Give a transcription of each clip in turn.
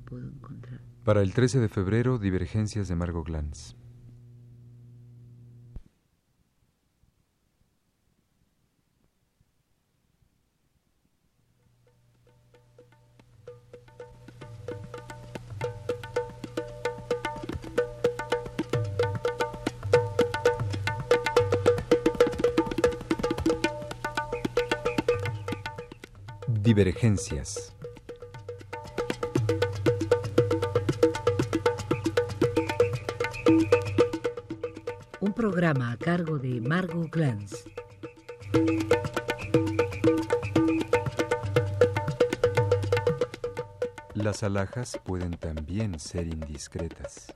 ¿Dónde puedo encontrar? Para el 13 de febrero, Divergencias de Margot Glantz. Divergencias. Programa a cargo de Margot Glantz. Las alhajas pueden también ser indiscretas.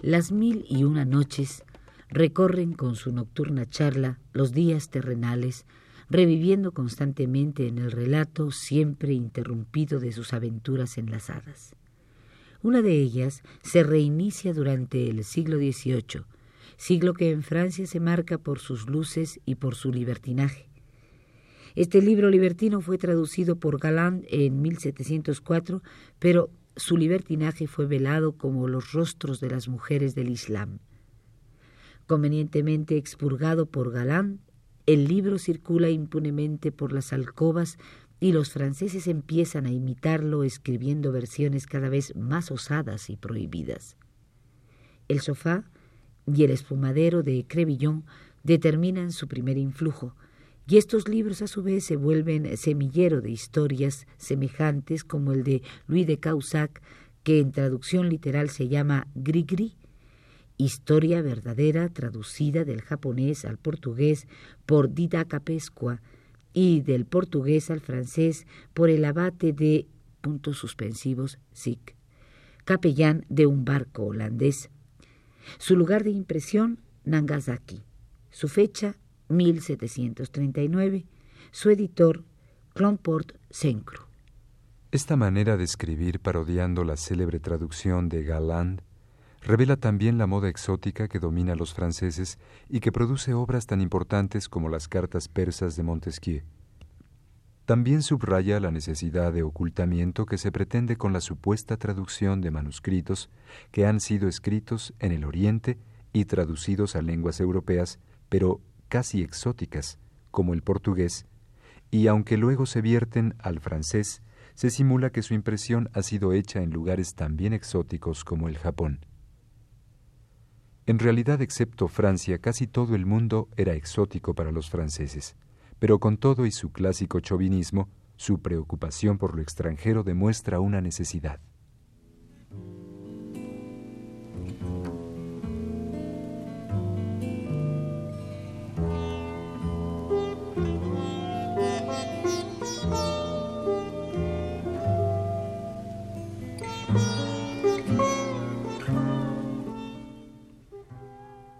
Las mil y una noches recorren con su nocturna charla los días terrenales, reviviendo constantemente en el relato siempre interrumpido de sus aventuras enlazadas. Una de ellas se reinicia durante el siglo XVIII, siglo que en Francia se marca por sus luces y por su libertinaje. Este libro libertino fue traducido por Galland en 1704, pero su libertinaje fue velado como los rostros de las mujeres del Islam. Convenientemente expurgado por Galán, el libro circula impunemente por las alcobas y los franceses empiezan a imitarlo escribiendo versiones cada vez más osadas y prohibidas. El sofá y el espumadero de Crevillon determinan su primer influjo, y estos libros a su vez se vuelven semillero de historias semejantes como el de Louis de Caussac, que en traducción literal se llama Gris-Gris, historia verdadera traducida del japonés al portugués por Dida Capescua y del portugués al francés por el abate de suspensivos Sick, capellán de un barco holandés. Su lugar de impresión, Nagasaki. Su fecha, 1739, su editor, Clomport Sencro. Esta manera de escribir parodiando la célebre traducción de Galland revela también la moda exótica que domina a los franceses y que produce obras tan importantes como las cartas persas de Montesquieu. También subraya la necesidad de ocultamiento que se pretende con la supuesta traducción de manuscritos que han sido escritos en el Oriente y traducidos a lenguas europeas, pero casi exóticas, como el portugués, y aunque luego se vierten al francés, se simula que su impresión ha sido hecha en lugares también exóticos como el Japón. En realidad, excepto Francia, casi todo el mundo era exótico para los franceses, pero con todo y su clásico chauvinismo, su preocupación por lo extranjero demuestra una necesidad.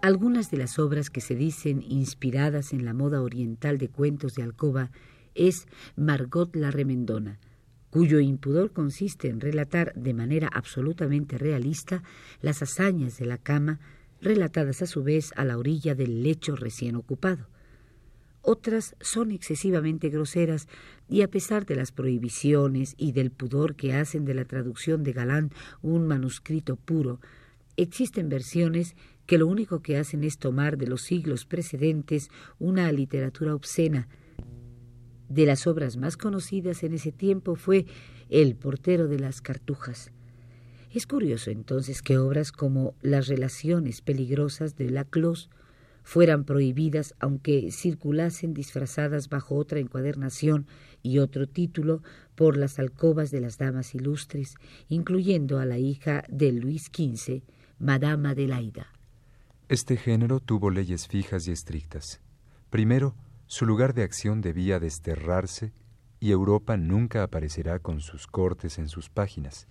Algunas de las obras que se dicen inspiradas en la moda oriental de cuentos de alcoba es Margot la Remendona, cuyo impudor consiste en relatar de manera absolutamente realista las hazañas de la cama, relatadas a su vez a la orilla del lecho recién ocupado. Otras son excesivamente groseras y a pesar de las prohibiciones y del pudor que hacen de la traducción de Galán un manuscrito puro, existen versiones que lo único que hacen es tomar de los siglos precedentes una literatura obscena. De las obras más conocidas en ese tiempo fue El portero de las cartujas. Es curioso entonces que obras como Las relaciones peligrosas de Laclos fueran prohibidas aunque circulasen disfrazadas bajo otra encuadernación y otro título por las alcobas de las damas ilustres, incluyendo a la hija de Luis XV, Madama Adelaida. Este género tuvo leyes fijas y estrictas. Primero, su lugar de acción debía desterrarse y Europa nunca aparecerá con sus cortes en sus páginas.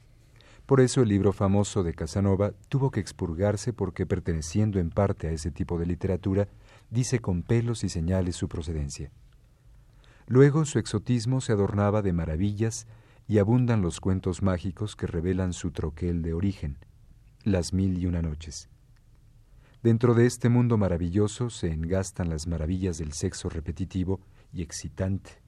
Por eso el libro famoso de Casanova tuvo que expurgarse porque perteneciendo en parte a ese tipo de literatura, dice con pelos y señales su procedencia. Luego su exotismo se adornaba de maravillas y abundan los cuentos mágicos que revelan su troquel de origen, las mil y una noches. Dentro de este mundo maravilloso se engastan las maravillas del sexo repetitivo y excitante.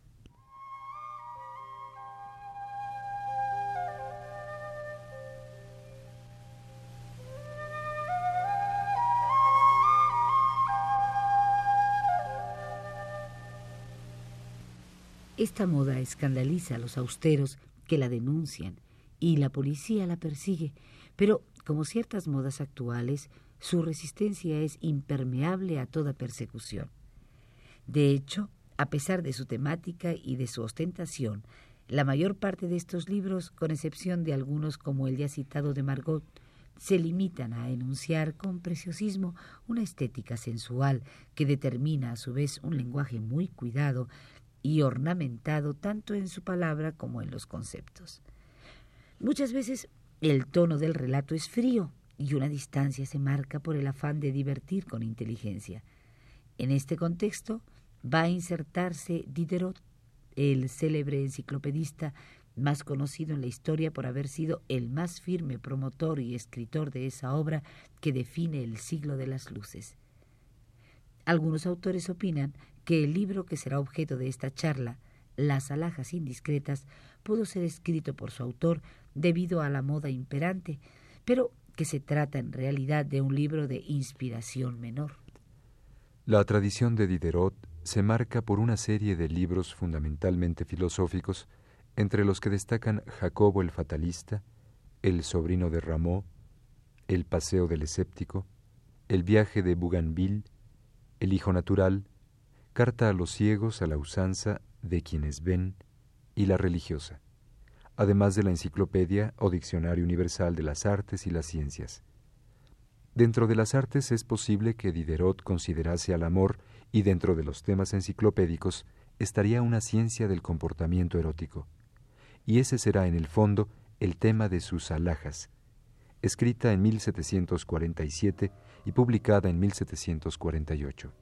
Esta moda escandaliza a los austeros que la denuncian y la policía la persigue, pero como ciertas modas actuales, su resistencia es impermeable a toda persecución. De hecho, a pesar de su temática y de su ostentación, la mayor parte de estos libros, con excepción de algunos como el ya citado de Margot, se limitan a enunciar con preciosismo una estética sensual que determina a su vez un lenguaje muy cuidado y ornamentado tanto en su palabra como en los conceptos. Muchas veces el tono del relato es frío y una distancia se marca por el afán de divertir con inteligencia. En este contexto va a insertarse Diderot, el célebre enciclopedista más conocido en la historia por haber sido el más firme promotor y escritor de esa obra que define el siglo de las luces. Algunos autores opinan que el libro que será objeto de esta charla, Las alhajas indiscretas, pudo ser escrito por su autor debido a la moda imperante, pero que se trata en realidad de un libro de inspiración menor. La tradición de Diderot se marca por una serie de libros fundamentalmente filosóficos, entre los que destacan Jacobo el Fatalista, El sobrino de Rameau, El paseo del escéptico, El viaje de Bougainville, El hijo natural, Carta a los ciegos a la usanza de quienes ven y La religiosa además de la Enciclopedia o Diccionario Universal de las Artes y las Ciencias. Dentro de las artes es posible que Diderot considerase al amor y dentro de los temas enciclopédicos estaría una ciencia del comportamiento erótico. Y ese será en el fondo el tema de sus alhajas, escrita en 1747 y publicada en 1748.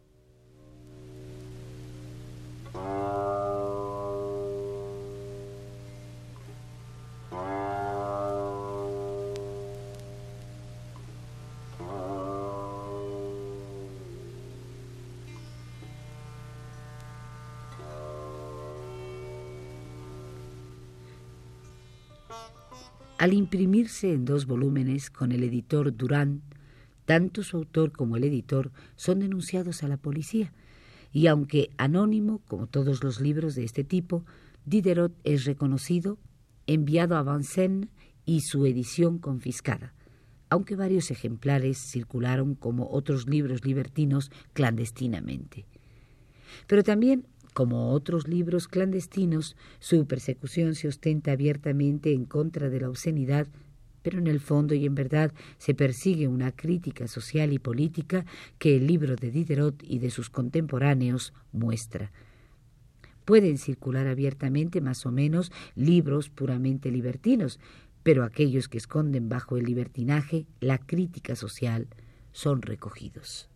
Al imprimirse en dos volúmenes con el editor Durán, tanto su autor como el editor son denunciados a la policía, y aunque anónimo, como todos los libros de este tipo, Diderot es reconocido, enviado a Vincennes y su edición confiscada, aunque varios ejemplares circularon como otros libros libertinos clandestinamente. Pero también como otros libros clandestinos, su persecución se ostenta abiertamente en contra de la obscenidad, pero en el fondo y en verdad se persigue una crítica social y política que el libro de Diderot y de sus contemporáneos muestra. Pueden circular abiertamente más o menos libros puramente libertinos, pero aquellos que esconden bajo el libertinaje la crítica social son recogidos.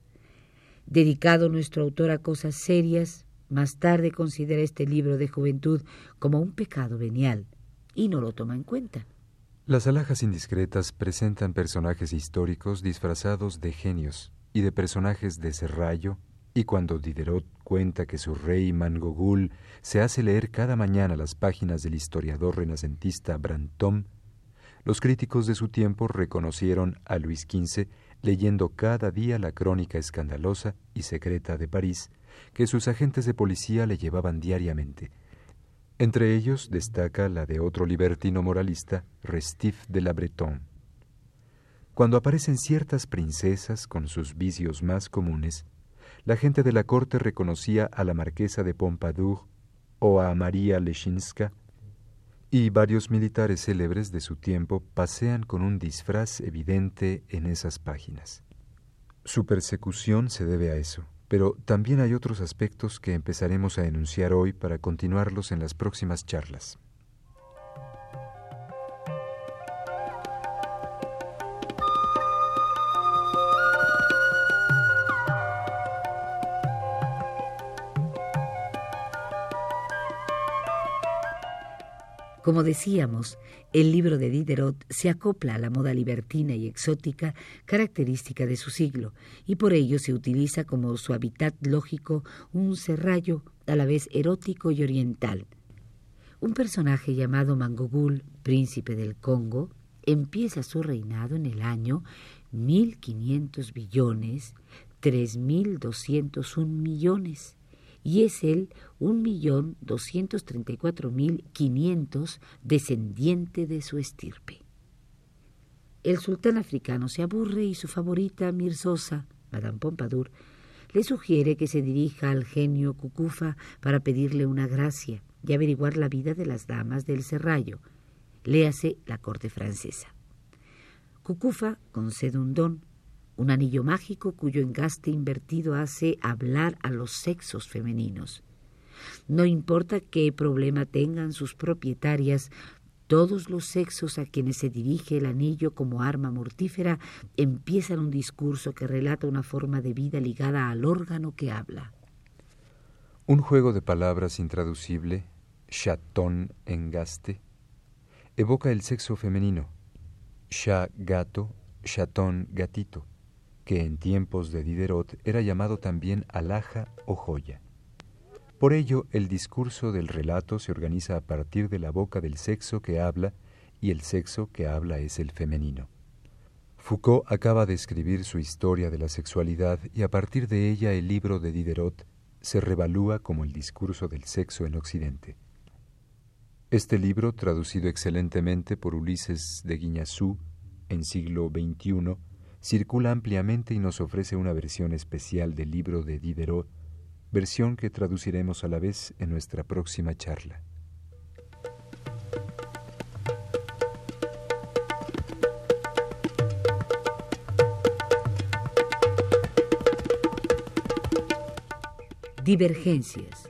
Dedicado nuestro autor a cosas serias, más tarde considera este libro de juventud como un pecado venial y no lo toma en cuenta. Las alhajas indiscretas presentan personajes históricos disfrazados de genios y de personajes de serrallo, y cuando Diderot cuenta que su rey Mangogul se hace leer cada mañana las páginas del historiador renacentista Brantôme, los críticos de su tiempo reconocieron a Luis XV leyendo cada día la crónica escandalosa y secreta de París que sus agentes de policía le llevaban diariamente. Entre ellos destaca la de otro libertino moralista, Restif de la Breton. Cuando aparecen ciertas princesas con sus vicios más comunes, la gente de la corte reconocía a la marquesa de Pompadour o a María Leshinska, y varios militares célebres de su tiempo pasean con un disfraz evidente en esas páginas. Su persecución se debe a eso. Pero también hay otros aspectos que empezaremos a enunciar hoy para continuarlos en las próximas charlas. Como decíamos, el libro de Diderot se acopla a la moda libertina y exótica característica de su siglo, y por ello se utiliza como su hábitat lógico un serrallo a la vez erótico y oriental. Un personaje llamado Mangogul, príncipe del Congo, empieza su reinado en el año 1500 billones, 3201 millones y es mil quinientos descendiente de su estirpe. El sultán africano se aburre y su favorita Mirzosa, Madame Pompadour, le sugiere que se dirija al genio Cucufa para pedirle una gracia y averiguar la vida de las damas del Serrallo, léase la corte francesa. Cucufa concede un don, un anillo mágico cuyo engaste invertido hace hablar a los sexos femeninos. No importa qué problema tengan sus propietarias, todos los sexos a quienes se dirige el anillo como arma mortífera empiezan un discurso que relata una forma de vida ligada al órgano que habla. Un juego de palabras intraducible, chatón engaste, evoca el sexo femenino, chat gato, chatón gatito que en tiempos de Diderot era llamado también alhaja o joya. Por ello, el discurso del relato se organiza a partir de la boca del sexo que habla, y el sexo que habla es el femenino. Foucault acaba de escribir su historia de la sexualidad y a partir de ella el libro de Diderot se revalúa como el discurso del sexo en Occidente. Este libro, traducido excelentemente por Ulises de Guiñazú en siglo XXI, circula ampliamente y nos ofrece una versión especial del libro de Diderot, versión que traduciremos a la vez en nuestra próxima charla. Divergencias.